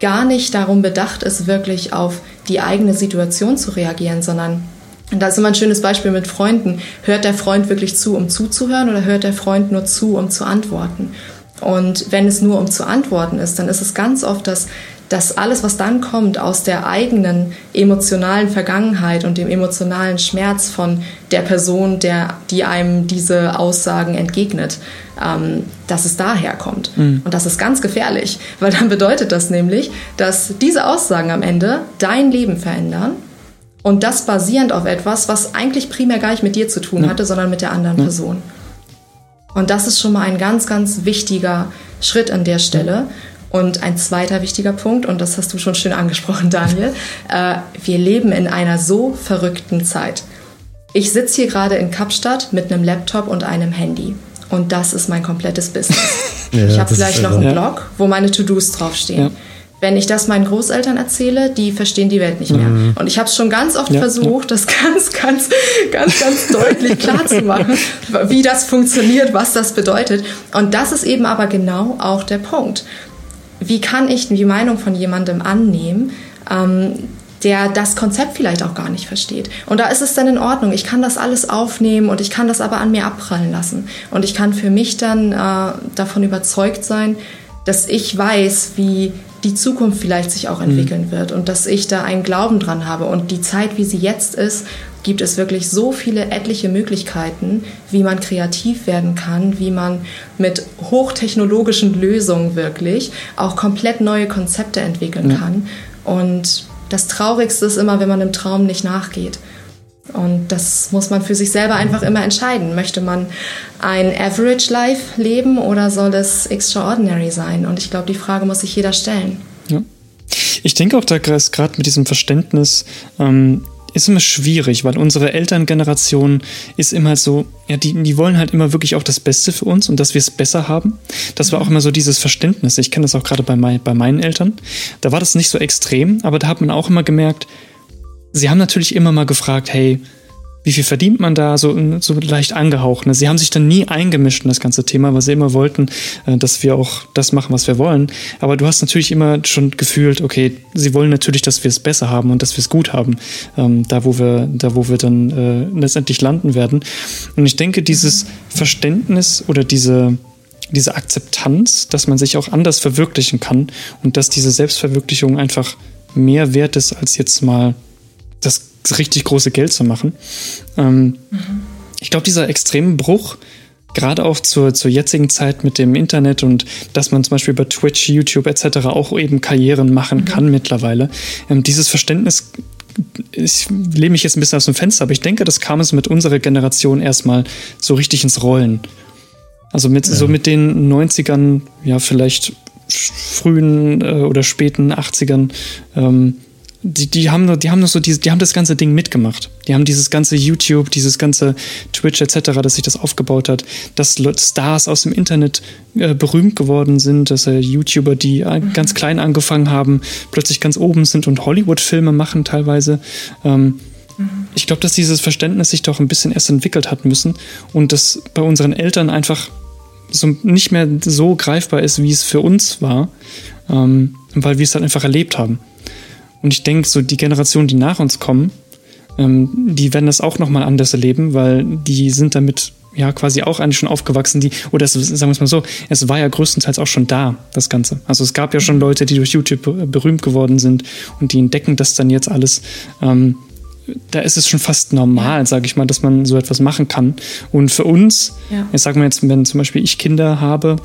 Speaker 3: gar nicht darum bedacht ist, wirklich auf die eigene Situation zu reagieren, sondern da ist immer ein schönes Beispiel mit Freunden. Hört der Freund wirklich zu, um zuzuhören oder hört der Freund nur zu, um zu antworten? Und wenn es nur um zu antworten ist, dann ist es ganz oft, dass dass alles, was dann kommt aus der eigenen emotionalen Vergangenheit und dem emotionalen Schmerz von der Person, der, die einem diese Aussagen entgegnet, ähm, dass es daher kommt. Mhm. Und das ist ganz gefährlich, weil dann bedeutet das nämlich, dass diese Aussagen am Ende dein Leben verändern und das basierend auf etwas, was eigentlich primär gar nicht mit dir zu tun hatte, sondern mit der anderen Person. Und das ist schon mal ein ganz, ganz wichtiger Schritt an der Stelle. Und ein zweiter wichtiger Punkt, und das hast du schon schön angesprochen, Daniel, äh, wir leben in einer so verrückten Zeit. Ich sitze hier gerade in Kapstadt mit einem Laptop und einem Handy. Und das ist mein komplettes Business. ja, ich habe vielleicht noch einen Blog, wo meine To-Dos draufstehen. Ja. Wenn ich das meinen Großeltern erzähle, die verstehen die Welt nicht mehr. Mhm. Und ich habe es schon ganz oft ja, versucht, das ganz, ganz, ganz, ganz deutlich klar zu machen, wie das funktioniert, was das bedeutet. Und das ist eben aber genau auch der Punkt wie kann ich die Meinung von jemandem annehmen, ähm, der das Konzept vielleicht auch gar nicht versteht. Und da ist es dann in Ordnung. Ich kann das alles aufnehmen und ich kann das aber an mir abprallen lassen. Und ich kann für mich dann äh, davon überzeugt sein, dass ich weiß, wie die Zukunft vielleicht sich auch entwickeln mhm. wird und dass ich da einen Glauben dran habe. Und die Zeit, wie sie jetzt ist, gibt es wirklich so viele etliche Möglichkeiten, wie man kreativ werden kann, wie man mit hochtechnologischen Lösungen wirklich auch komplett neue Konzepte entwickeln ja. kann. Und das Traurigste ist immer, wenn man dem Traum nicht nachgeht. Und das muss man für sich selber einfach immer entscheiden. Möchte man ein Average Life leben oder soll es extraordinary sein? Und ich glaube, die Frage muss sich jeder stellen.
Speaker 2: Ja. Ich denke auch, da gerade mit diesem Verständnis, ähm, ist immer schwierig, weil unsere Elterngeneration ist immer so, ja, die, die wollen halt immer wirklich auch das Beste für uns und dass wir es besser haben. Das war auch immer so dieses Verständnis. Ich kenne das auch gerade bei, mein, bei meinen Eltern. Da war das nicht so extrem, aber da hat man auch immer gemerkt, sie haben natürlich immer mal gefragt, hey, wie viel verdient man da, so, so leicht angehaucht. Ne? Sie haben sich dann nie eingemischt in das ganze Thema, weil sie immer wollten, äh, dass wir auch das machen, was wir wollen. Aber du hast natürlich immer schon gefühlt, okay, sie wollen natürlich, dass wir es besser haben und dass wir es gut haben, ähm, da wo wir, da wo wir dann äh, letztendlich landen werden. Und ich denke, dieses Verständnis oder diese, diese Akzeptanz, dass man sich auch anders verwirklichen kann und dass diese Selbstverwirklichung einfach mehr wert ist als jetzt mal das richtig große Geld zu machen. Ähm, mhm. Ich glaube, dieser extreme Bruch, gerade auch zur, zur jetzigen Zeit mit dem Internet und dass man zum Beispiel über Twitch, YouTube etc. auch eben Karrieren machen mhm. kann mittlerweile, ähm, dieses Verständnis ich lehne mich jetzt ein bisschen aus dem Fenster, aber ich denke, das kam es mit unserer Generation erstmal so richtig ins Rollen. Also mit, ja. so mit den 90ern, ja, vielleicht frühen äh, oder späten 80ern, ähm, die, die haben die haben noch so diese, die haben das ganze Ding mitgemacht. Die haben dieses ganze YouTube, dieses ganze Twitch etc., dass sich das aufgebaut hat, dass Stars aus dem Internet äh, berühmt geworden sind, dass äh, YouTuber, die äh, mhm. ganz klein angefangen haben, plötzlich ganz oben sind und Hollywood-Filme machen teilweise. Ähm, mhm. Ich glaube, dass dieses Verständnis sich doch ein bisschen erst entwickelt hat müssen und das bei unseren Eltern einfach so nicht mehr so greifbar ist, wie es für uns war, ähm, weil wir es dann einfach erlebt haben. Und ich denke, so die Generationen, die nach uns kommen, ähm, die werden das auch nochmal anders erleben, weil die sind damit ja quasi auch eigentlich schon aufgewachsen, die, oder es, sagen wir es mal so, es war ja größtenteils auch schon da, das Ganze. Also es gab ja schon Leute, die durch YouTube berühmt geworden sind und die entdecken das dann jetzt alles. Ähm, da ist es schon fast normal, sage ich mal, dass man so etwas machen kann. Und für uns, ja. jetzt sagen wir jetzt, wenn zum Beispiel ich Kinder habe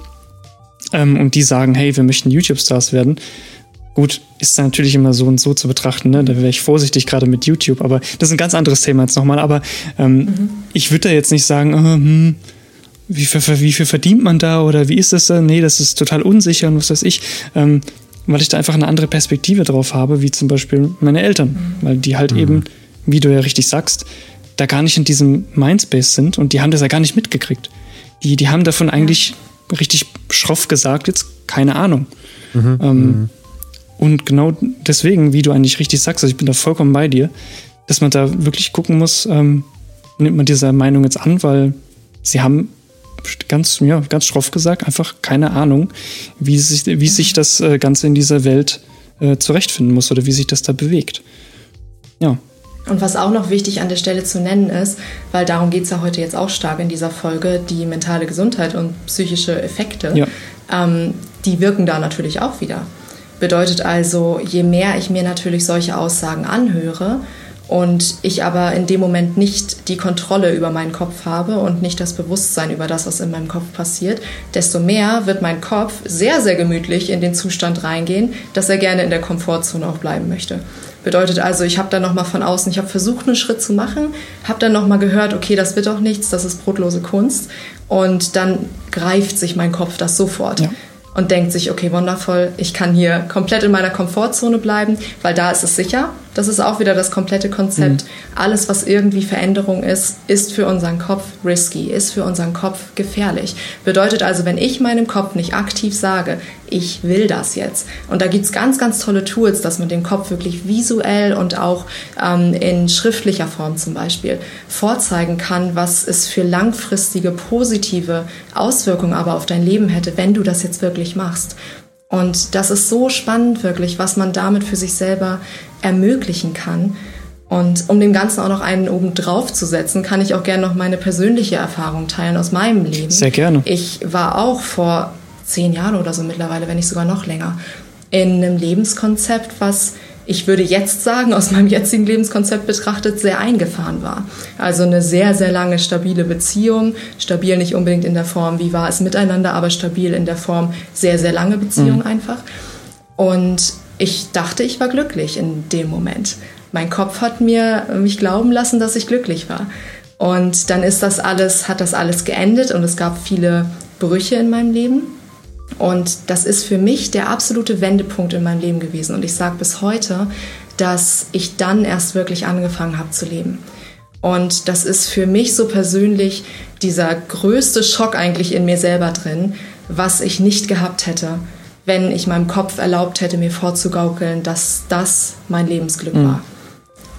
Speaker 2: ähm, und die sagen, hey, wir möchten YouTube-Stars werden, Gut, ist natürlich immer so und so zu betrachten, ne? da wäre ich vorsichtig gerade mit YouTube, aber das ist ein ganz anderes Thema jetzt nochmal. Aber ähm, mhm. ich würde da jetzt nicht sagen, äh, hm, wie, viel, wie viel verdient man da oder wie ist das da? Nee, das ist total unsicher und was weiß ich. Ähm, weil ich da einfach eine andere Perspektive drauf habe, wie zum Beispiel meine Eltern. Mhm. Weil die halt mhm. eben, wie du ja richtig sagst, da gar nicht in diesem Mindspace sind und die haben das ja gar nicht mitgekriegt. Die, die haben davon eigentlich richtig schroff gesagt, jetzt keine Ahnung. Mhm. Ähm, mhm. Und genau deswegen, wie du eigentlich richtig sagst, also ich bin da vollkommen bei dir, dass man da wirklich gucken muss, ähm, nimmt man diese Meinung jetzt an, weil sie haben ganz, ja, ganz schroff gesagt, einfach keine Ahnung, wie sich, wie sich das äh, Ganze in dieser Welt äh, zurechtfinden muss oder wie sich das da bewegt. Ja.
Speaker 3: Und was auch noch wichtig an der Stelle zu nennen ist, weil darum geht es ja heute jetzt auch stark in dieser Folge, die mentale Gesundheit und psychische Effekte, ja. ähm, die wirken da natürlich auch wieder. Bedeutet also, je mehr ich mir natürlich solche Aussagen anhöre, und ich aber in dem Moment nicht die Kontrolle über meinen Kopf habe und nicht das Bewusstsein über das, was in meinem Kopf passiert, desto mehr wird mein Kopf sehr, sehr gemütlich in den Zustand reingehen, dass er gerne in der Komfortzone auch bleiben möchte. Bedeutet also, ich habe dann nochmal von außen, ich habe versucht, einen Schritt zu machen, habe dann nochmal gehört, okay, das wird doch nichts, das ist brotlose Kunst. Und dann greift sich mein Kopf das sofort. Ja und denkt sich, okay, wundervoll, ich kann hier komplett in meiner Komfortzone bleiben, weil da ist es sicher. Das ist auch wieder das komplette Konzept. Mhm. Alles, was irgendwie Veränderung ist, ist für unseren Kopf risky, ist für unseren Kopf gefährlich. Bedeutet also, wenn ich meinem Kopf nicht aktiv sage, ich will das jetzt. Und da gibt's ganz, ganz tolle Tools, dass man den Kopf wirklich visuell und auch ähm, in schriftlicher Form zum Beispiel vorzeigen kann, was es für langfristige positive Auswirkungen aber auf dein Leben hätte, wenn du das jetzt wirklich machst. Und das ist so spannend wirklich, was man damit für sich selber ermöglichen kann. Und um dem Ganzen auch noch einen oben drauf zu setzen, kann ich auch gerne noch meine persönliche Erfahrung teilen aus meinem Leben.
Speaker 2: Sehr gerne.
Speaker 3: Ich war auch vor zehn Jahren oder so mittlerweile, wenn nicht sogar noch länger, in einem Lebenskonzept, was ich würde jetzt sagen, aus meinem jetzigen Lebenskonzept betrachtet, sehr eingefahren war. Also eine sehr, sehr lange stabile Beziehung. Stabil nicht unbedingt in der Form, wie war es miteinander, aber stabil in der Form sehr, sehr lange Beziehung mhm. einfach. Und ich dachte, ich war glücklich in dem Moment. Mein Kopf hat mir mich glauben lassen, dass ich glücklich war. Und dann ist das alles, hat das alles geendet und es gab viele Brüche in meinem Leben. Und das ist für mich der absolute Wendepunkt in meinem Leben gewesen. Und ich sage bis heute, dass ich dann erst wirklich angefangen habe zu leben. Und das ist für mich so persönlich dieser größte Schock eigentlich in mir selber drin, was ich nicht gehabt hätte, wenn ich meinem Kopf erlaubt hätte, mir vorzugaukeln, dass das mein Lebensglück mhm. war.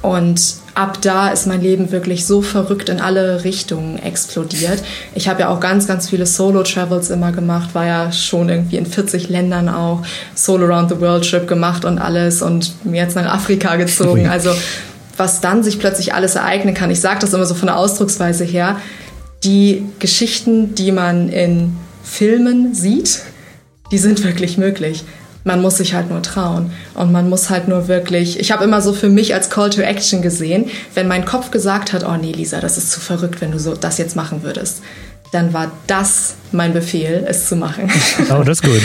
Speaker 3: Und ab da ist mein Leben wirklich so verrückt in alle Richtungen explodiert. Ich habe ja auch ganz, ganz viele Solo-Travels immer gemacht, war ja schon irgendwie in 40 Ländern auch Solo Around the World Trip gemacht und alles und mir jetzt nach Afrika gezogen. Also was dann sich plötzlich alles ereignen kann. Ich sage das immer so von der Ausdrucksweise her. Die Geschichten, die man in Filmen sieht, die sind wirklich möglich. Man muss sich halt nur trauen und man muss halt nur wirklich, ich habe immer so für mich als Call to Action gesehen, wenn mein Kopf gesagt hat, oh nee, Lisa, das ist zu verrückt, wenn du so das jetzt machen würdest, dann war das mein Befehl, es zu machen.
Speaker 1: Oh, das ist gut.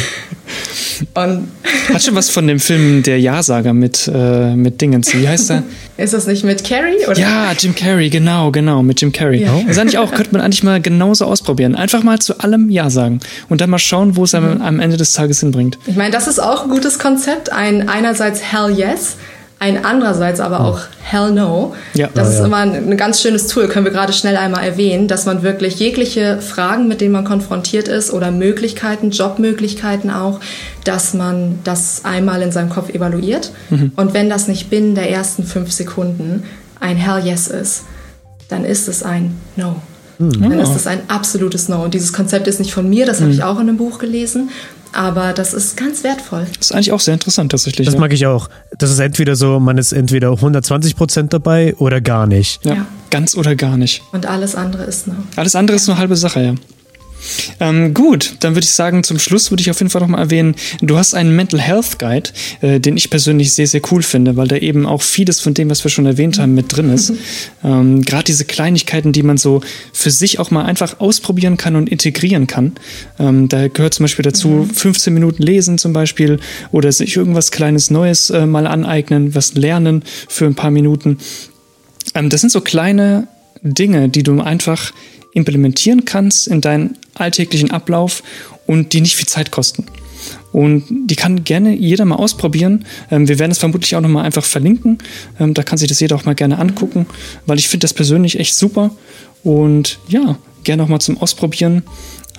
Speaker 2: Und Hat schon was von dem Film Der Ja-Sager mit, äh, mit Dingens. Wie heißt er?
Speaker 3: Ist das nicht mit Carrie? Oder?
Speaker 2: Ja, Jim Carrey, genau, genau, mit Jim Carrey. Ja. Das eigentlich auch, könnte man eigentlich mal genauso ausprobieren. Einfach mal zu allem Ja sagen und dann mal schauen, wo es mhm. am, am Ende des Tages hinbringt.
Speaker 3: Ich meine, das ist auch ein gutes Konzept. Ein einerseits Hell Yes, ein andererseits aber auch Hell No. Ja. Das ja, ist immer ein, ein, ganz schönes Tool, können wir gerade schnell einmal erwähnen, dass man wirklich jegliche Fragen, mit denen man konfrontiert ist oder Möglichkeiten, Jobmöglichkeiten auch, dass man das einmal in seinem Kopf evaluiert. Mhm. Und wenn das nicht binnen der ersten fünf Sekunden ein Hell Yes ist, dann ist es ein No. Mhm. Dann ist es ein absolutes No. Und dieses Konzept ist nicht von mir, das mhm. habe ich auch in einem Buch gelesen. Aber das ist ganz wertvoll.
Speaker 2: Das ist eigentlich auch sehr interessant tatsächlich.
Speaker 1: Das ja. mag ich auch. Das ist entweder so, man ist entweder 120 Prozent dabei oder gar nicht.
Speaker 2: Ja, ja, ganz oder gar nicht.
Speaker 3: Und alles andere ist nur.
Speaker 2: Alles andere ist nur halbe Sache, ja. Ähm, gut, dann würde ich sagen, zum Schluss würde ich auf jeden Fall nochmal erwähnen, du hast einen Mental Health Guide, äh, den ich persönlich sehr, sehr cool finde, weil da eben auch vieles von dem, was wir schon erwähnt haben, mit drin ist. ähm, Gerade diese Kleinigkeiten, die man so für sich auch mal einfach ausprobieren kann und integrieren kann. Ähm, da gehört zum Beispiel dazu, mhm. 15 Minuten lesen zum Beispiel oder sich irgendwas Kleines Neues äh, mal aneignen, was lernen für ein paar Minuten. Ähm, das sind so kleine Dinge, die du einfach implementieren kannst in deinen alltäglichen Ablauf und die nicht viel Zeit kosten. Und die kann gerne jeder mal ausprobieren. Ähm, wir werden es vermutlich auch nochmal einfach verlinken. Ähm, da kann sich das jeder auch mal gerne angucken, weil ich finde das persönlich echt super. Und ja, gerne auch mal zum Ausprobieren.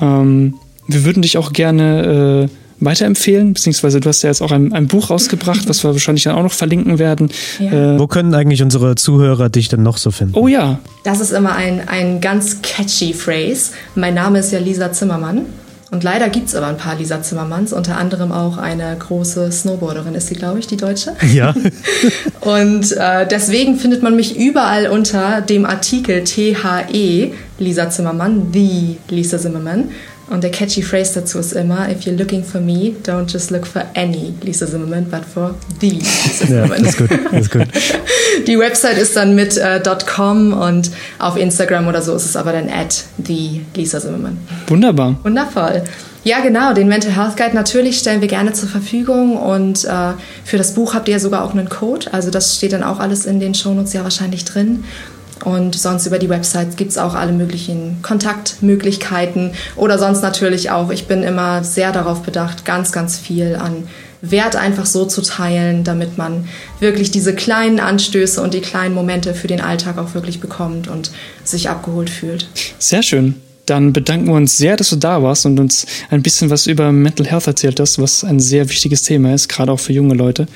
Speaker 2: Ähm, wir würden dich auch gerne äh, weiterempfehlen, beziehungsweise du hast ja jetzt auch ein, ein Buch rausgebracht, was wir wahrscheinlich dann auch noch verlinken werden.
Speaker 1: Ja. Äh, Wo können eigentlich unsere Zuhörer dich denn noch so finden?
Speaker 2: Oh ja.
Speaker 3: Das ist immer ein, ein ganz catchy Phrase. Mein Name ist ja Lisa Zimmermann. Und leider gibt es aber ein paar Lisa Zimmermanns, unter anderem auch eine große Snowboarderin ist sie, glaube ich, die Deutsche.
Speaker 1: Ja.
Speaker 3: und äh, deswegen findet man mich überall unter dem Artikel THE Lisa Zimmermann, The Lisa Zimmermann Und der catchy Phrase dazu ist immer, if you're looking for me, don't just look for any Lisa Zimmerman, but for the Lisa Zimmerman. Ja, ist gut, ist gut. Die Website ist dann mit äh, .com und auf Instagram oder so ist es aber dann at the Lisa Zimmerman.
Speaker 2: Wunderbar.
Speaker 3: Wundervoll. Ja, genau, den Mental Health Guide natürlich stellen wir gerne zur Verfügung und äh, für das Buch habt ihr sogar auch einen Code, also das steht dann auch alles in den Shownotes ja wahrscheinlich drin. Und sonst über die Website gibt es auch alle möglichen Kontaktmöglichkeiten oder sonst natürlich auch. Ich bin immer sehr darauf bedacht, ganz, ganz viel an Wert einfach so zu teilen, damit man wirklich diese kleinen Anstöße und die kleinen Momente für den Alltag auch wirklich bekommt und sich abgeholt fühlt.
Speaker 2: Sehr schön. Dann bedanken wir uns sehr, dass du da warst und uns ein bisschen was über Mental Health erzählt hast, was ein sehr wichtiges Thema ist, gerade auch für junge Leute.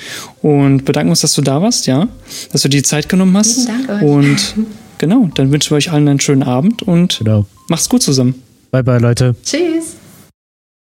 Speaker 2: Und bedanken uns, dass du da warst, ja, dass du die Zeit genommen hast.
Speaker 3: Vielen Dank
Speaker 2: euch. Und genau, dann wünschen wir euch allen einen schönen Abend und genau. macht's gut zusammen.
Speaker 1: Bye bye, Leute.
Speaker 3: Tschüss.